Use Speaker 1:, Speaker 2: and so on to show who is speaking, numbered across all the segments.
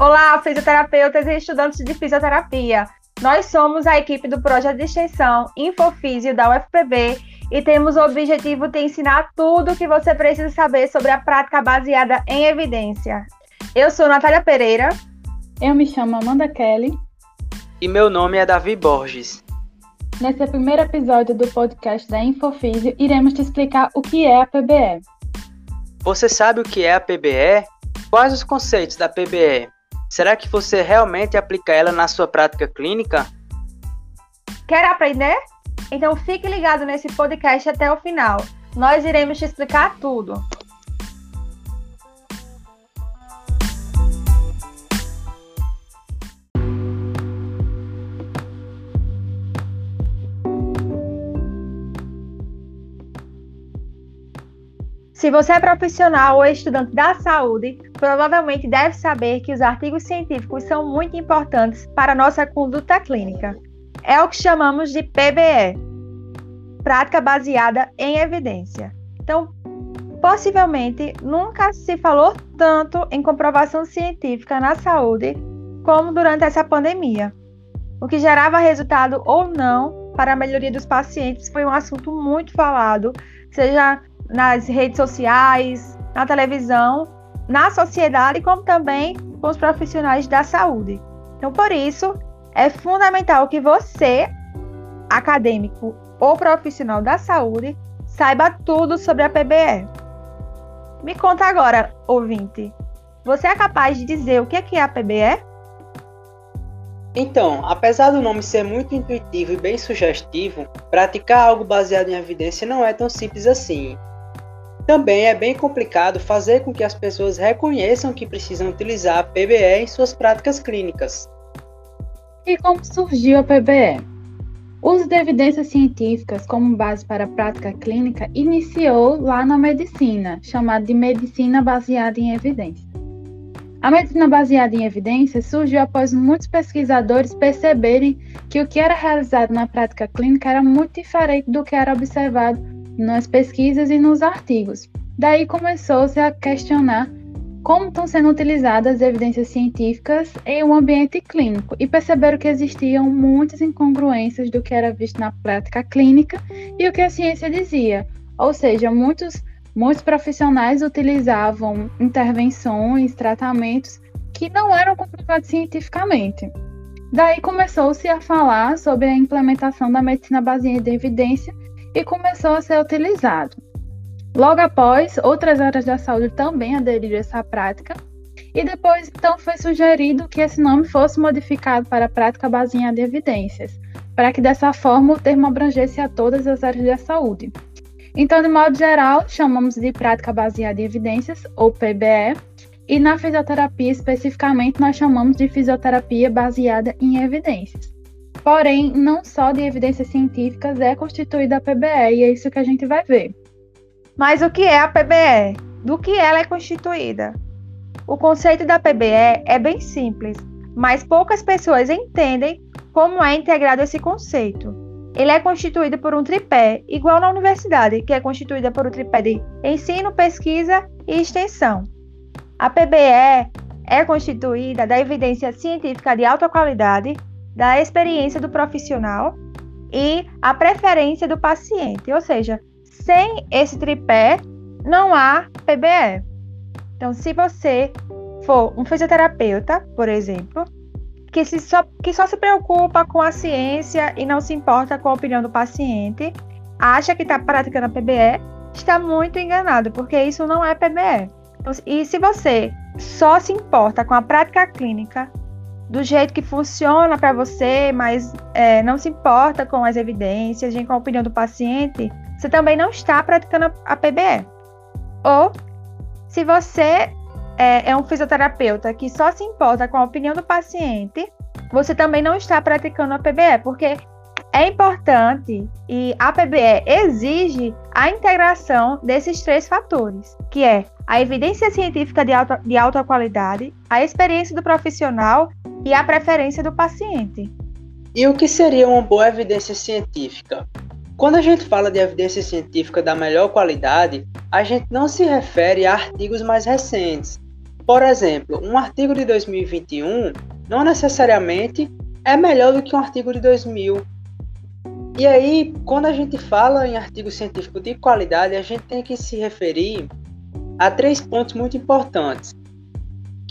Speaker 1: Olá, fisioterapeutas e estudantes de fisioterapia. Nós somos a equipe do projeto de extensão Infofísio da UFPB e temos o objetivo de ensinar tudo o que você precisa saber sobre a prática baseada em evidência. Eu sou Natália Pereira.
Speaker 2: Eu me chamo Amanda Kelly.
Speaker 3: E meu nome é Davi Borges.
Speaker 2: Nesse primeiro episódio do podcast da Infofísio, iremos te explicar o que é a PBE.
Speaker 3: Você sabe o que é a PBE? Quais os conceitos da PBE? Será que você realmente aplica ela na sua prática clínica?
Speaker 1: Quer aprender? Então fique ligado nesse podcast até o final. Nós iremos te explicar tudo. Se você é profissional ou estudante da saúde, provavelmente deve saber que os artigos científicos são muito importantes para nossa conduta clínica. É o que chamamos de PBE prática baseada em evidência. Então, possivelmente, nunca se falou tanto em comprovação científica na saúde como durante essa pandemia. O que gerava resultado ou não para a melhoria dos pacientes foi um assunto muito falado, seja nas redes sociais, na televisão, na sociedade, como também com os profissionais da saúde. Então, por isso, é fundamental que você, acadêmico ou profissional da saúde, saiba tudo sobre a PBE. Me conta agora, ouvinte, você é capaz de dizer o que é a PBE?
Speaker 3: Então, apesar do nome ser muito intuitivo e bem sugestivo, praticar algo baseado em evidência não é tão simples assim. Também é bem complicado fazer com que as pessoas reconheçam que precisam utilizar a PBE em suas práticas clínicas.
Speaker 2: E como surgiu a PBE? O uso de evidências científicas como base para a prática clínica iniciou lá na medicina, chamada de medicina baseada em evidências. A medicina baseada em evidências surgiu após muitos pesquisadores perceberem que o que era realizado na prática clínica era muito diferente do que era observado nas pesquisas e nos artigos. Daí começou-se a questionar como estão sendo utilizadas as evidências científicas em um ambiente clínico e perceberam que existiam muitas incongruências do que era visto na prática clínica e o que a ciência dizia. Ou seja, muitos, muitos profissionais utilizavam intervenções, tratamentos que não eram comprovados cientificamente. Daí começou-se a falar sobre a implementação da medicina baseada em evidência e começou a ser utilizado. Logo após, outras áreas da saúde também aderiram a essa prática, e depois então foi sugerido que esse nome fosse modificado para prática baseada em evidências, para que dessa forma o termo abrangesse a todas as áreas da saúde. Então, de modo geral, chamamos de prática baseada em evidências, ou PBE, e na fisioterapia especificamente nós chamamos de fisioterapia baseada em evidências. Porém, não só de evidências científicas é constituída a PBE, e é isso que a gente vai ver.
Speaker 1: Mas o que é a PBE? Do que ela é constituída? O conceito da PBE é bem simples, mas poucas pessoas entendem como é integrado esse conceito. Ele é constituído por um tripé, igual na universidade, que é constituída por um tripé de ensino, pesquisa e extensão. A PBE é constituída da evidência científica de alta qualidade, da experiência do profissional e a preferência do paciente, ou seja, sem esse tripé, não há PBE. Então, se você for um fisioterapeuta, por exemplo, que, se só, que só se preocupa com a ciência e não se importa com a opinião do paciente, acha que está praticando a PBE, está muito enganado, porque isso não é PBE. Então, e se você só se importa com a prática clínica, do jeito que funciona para você, mas é, não se importa com as evidências, nem com a opinião do paciente, você também não está praticando a PBE. Ou, se você é, é um fisioterapeuta que só se importa com a opinião do paciente, você também não está praticando a PBE, porque é importante e a PBE exige a integração desses três fatores, que é a evidência científica de alta, de alta qualidade, a experiência do profissional e a preferência do paciente.
Speaker 3: E o que seria uma boa evidência científica? Quando a gente fala de evidência científica da melhor qualidade, a gente não se refere a artigos mais recentes, Por exemplo, um artigo de 2021 não necessariamente é melhor do que um artigo de 2000. E aí, quando a gente fala em artigo científico de qualidade, a gente tem que se referir a três pontos muito importantes,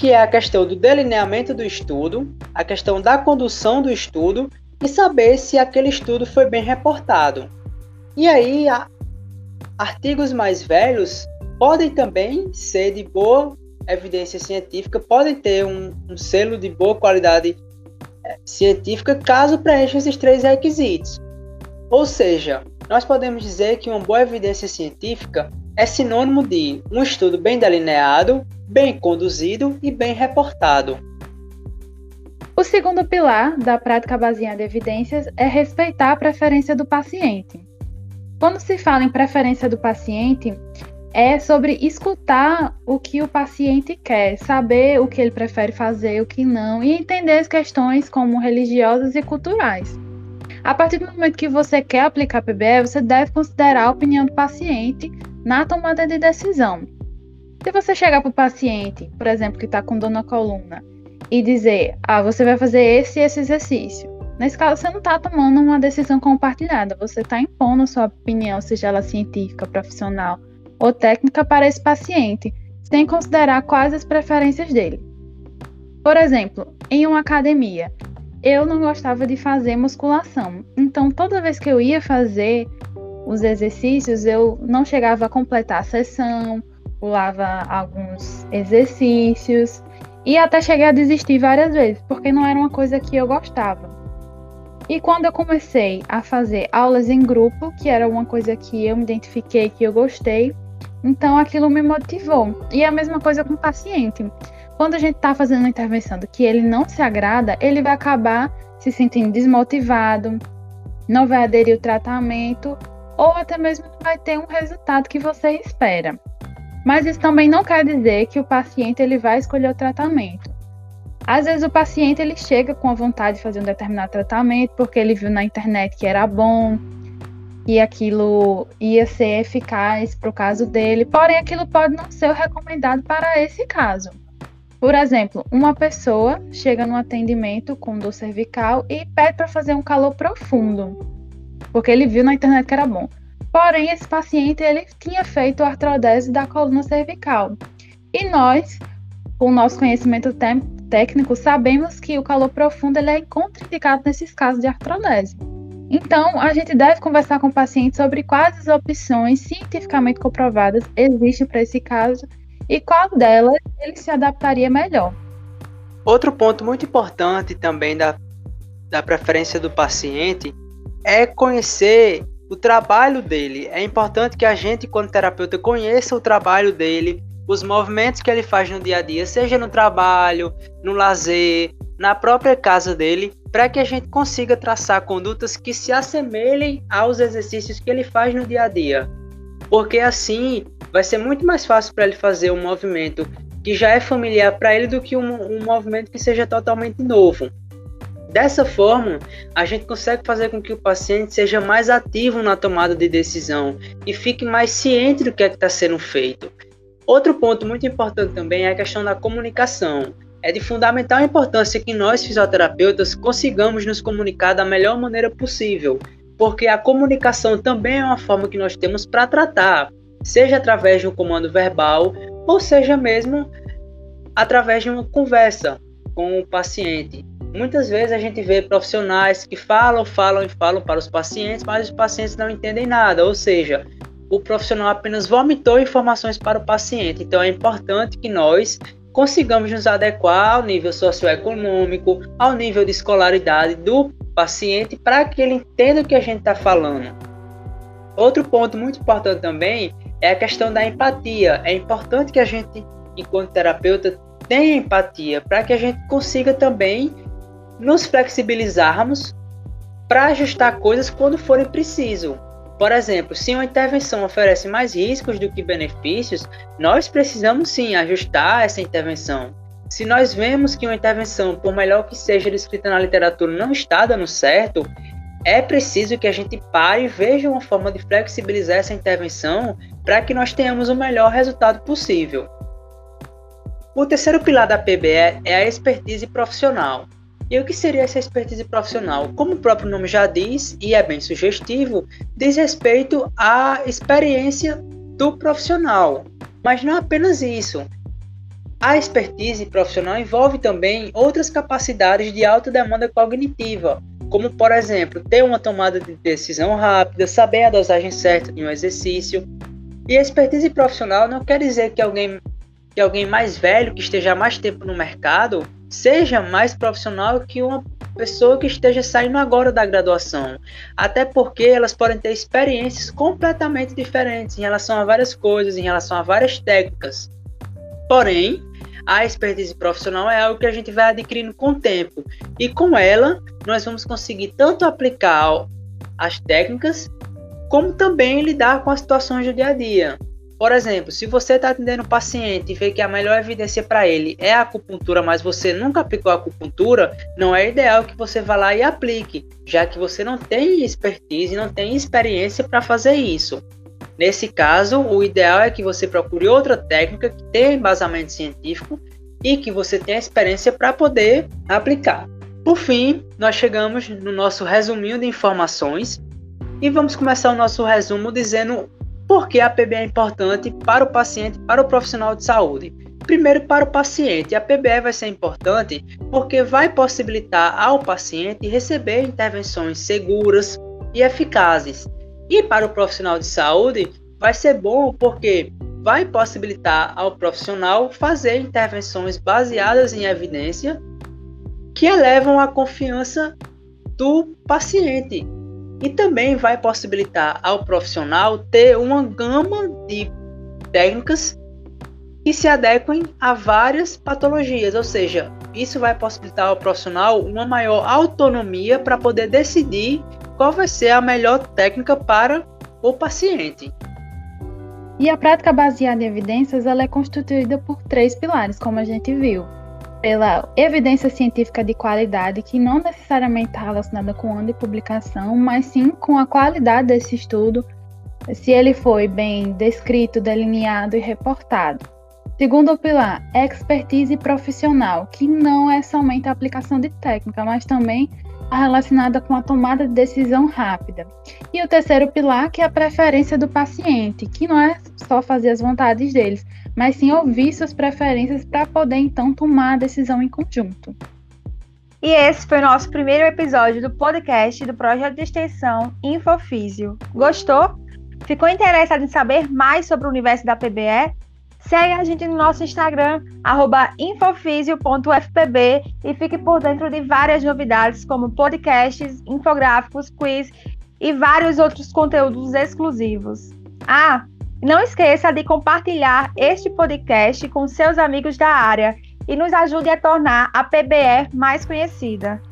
Speaker 3: que é a questão do delineamento do estudo, a questão da condução do estudo e saber se aquele estudo foi bem reportado. E aí, artigos mais velhos podem também ser de boa evidência científica, podem ter um, um selo de boa qualidade é, científica caso preencha esses três requisitos. Ou seja, nós podemos dizer que uma boa evidência científica é sinônimo de um estudo bem delineado, bem conduzido e bem reportado.
Speaker 2: O segundo pilar da prática baseada em evidências é respeitar a preferência do paciente. Quando se fala em preferência do paciente, é sobre escutar o que o paciente quer, saber o que ele prefere fazer, o que não, e entender as questões como religiosas e culturais. A partir do momento que você quer aplicar PBE, você deve considerar a opinião do paciente na tomada de decisão. Se você chegar para o paciente, por exemplo, que está com dor na coluna, e dizer, ah, você vai fazer esse e esse exercício. Nesse caso, você não está tomando uma decisão compartilhada, você está impondo sua opinião, seja ela científica, profissional ou técnica, para esse paciente, sem considerar quais as preferências dele. Por exemplo, em uma academia, eu não gostava de fazer musculação, então toda vez que eu ia fazer os exercícios, eu não chegava a completar a sessão, pulava alguns exercícios e até cheguei a desistir várias vezes, porque não era uma coisa que eu gostava. E quando eu comecei a fazer aulas em grupo, que era uma coisa que eu me identifiquei, que eu gostei, então aquilo me motivou. E a mesma coisa com o paciente. Quando a gente está fazendo uma intervenção do que ele não se agrada, ele vai acabar se sentindo desmotivado, não vai aderir ao tratamento ou até mesmo não vai ter um resultado que você espera. Mas isso também não quer dizer que o paciente ele vai escolher o tratamento. Às vezes o paciente ele chega com a vontade de fazer um determinado tratamento porque ele viu na internet que era bom, que aquilo ia ser eficaz para o caso dele, porém aquilo pode não ser o recomendado para esse caso. Por exemplo, uma pessoa chega no atendimento com dor cervical e pede para fazer um calor profundo, porque ele viu na internet que era bom. Porém, esse paciente ele tinha feito artrodese da coluna cervical. E nós, com o nosso conhecimento técnico, sabemos que o calor profundo ele é contraindicado nesses casos de artrodese. Então, a gente deve conversar com o paciente sobre quais as opções cientificamente comprovadas existem para esse caso e qual delas ele se adaptaria melhor.
Speaker 3: Outro ponto muito importante também da, da preferência do paciente é conhecer o trabalho dele. É importante que a gente, quando terapeuta, conheça o trabalho dele, os movimentos que ele faz no dia a dia, seja no trabalho, no lazer, na própria casa dele, para que a gente consiga traçar condutas que se assemelhem aos exercícios que ele faz no dia a dia. Porque assim vai ser muito mais fácil para ele fazer um movimento que já é familiar para ele do que um, um movimento que seja totalmente novo. Dessa forma, a gente consegue fazer com que o paciente seja mais ativo na tomada de decisão e fique mais ciente do que é está sendo feito. Outro ponto muito importante também é a questão da comunicação. É de fundamental importância que nós, fisioterapeutas, consigamos nos comunicar da melhor maneira possível, porque a comunicação também é uma forma que nós temos para tratar, seja através de um comando verbal ou seja mesmo através de uma conversa com o paciente. Muitas vezes a gente vê profissionais que falam, falam e falam para os pacientes, mas os pacientes não entendem nada, ou seja, o profissional apenas vomitou informações para o paciente. Então é importante que nós consigamos nos adequar ao nível socioeconômico, ao nível de escolaridade do paciente, para que ele entenda o que a gente está falando. Outro ponto muito importante também é a questão da empatia. É importante que a gente, enquanto terapeuta, tenha empatia para que a gente consiga também nos flexibilizarmos para ajustar coisas quando forem preciso. Por exemplo, se uma intervenção oferece mais riscos do que benefícios, nós precisamos sim ajustar essa intervenção. Se nós vemos que uma intervenção, por melhor que seja descrita na literatura, não está dando certo, é preciso que a gente pare e veja uma forma de flexibilizar essa intervenção para que nós tenhamos o melhor resultado possível. O terceiro pilar da PBE é a expertise profissional. E o que seria essa expertise profissional? Como o próprio nome já diz, e é bem sugestivo, diz respeito à experiência do profissional. Mas não apenas isso. A expertise profissional envolve também outras capacidades de alta demanda cognitiva, como por exemplo, ter uma tomada de decisão rápida, saber a dosagem certa de um exercício. E expertise profissional não quer dizer que alguém que alguém mais velho que esteja mais tempo no mercado seja mais profissional que uma pessoa que esteja saindo agora da graduação. Até porque elas podem ter experiências completamente diferentes em relação a várias coisas, em relação a várias técnicas. Porém, a expertise profissional é algo que a gente vai adquirindo com o tempo. E com ela, nós vamos conseguir tanto aplicar as técnicas, como também lidar com as situações do dia a dia. Por exemplo, se você está atendendo um paciente e vê que a melhor evidência para ele é a acupuntura, mas você nunca aplicou a acupuntura, não é ideal que você vá lá e aplique, já que você não tem expertise, não tem experiência para fazer isso. Nesse caso, o ideal é que você procure outra técnica que tenha embasamento científico e que você tenha experiência para poder aplicar. Por fim, nós chegamos no nosso resuminho de informações e vamos começar o nosso resumo dizendo por que a PBE é importante para o paciente, para o profissional de saúde? Primeiro, para o paciente, a PBE vai ser importante porque vai possibilitar ao paciente receber intervenções seguras e eficazes. E para o profissional de saúde, vai ser bom porque vai possibilitar ao profissional fazer intervenções baseadas em evidência que elevam a confiança do paciente e também vai possibilitar ao profissional ter uma gama de técnicas que se adequem a várias patologias, ou seja, isso vai possibilitar ao profissional uma maior autonomia para poder decidir qual vai ser a melhor técnica para o paciente.
Speaker 2: E a prática baseada em evidências ela é constituída por três pilares, como a gente viu pela evidência científica de qualidade, que não necessariamente está relacionada com ano de publicação, mas sim com a qualidade desse estudo, se ele foi bem descrito, delineado e reportado. Segundo pilar, expertise profissional, que não é somente a aplicação de técnica, mas também relacionada com a tomada de decisão rápida. E o terceiro pilar, que é a preferência do paciente, que não é só fazer as vontades deles, mas sim ouvir suas preferências para poder então tomar a decisão em conjunto.
Speaker 1: E esse foi o nosso primeiro episódio do podcast do projeto de extensão Infofísio. Gostou? Ficou interessado em saber mais sobre o universo da PBE? Segue a gente no nosso Instagram, infofisio.fpb e fique por dentro de várias novidades, como podcasts, infográficos, quiz e vários outros conteúdos exclusivos. Ah, não esqueça de compartilhar este podcast com seus amigos da área e nos ajude a tornar a PBE mais conhecida.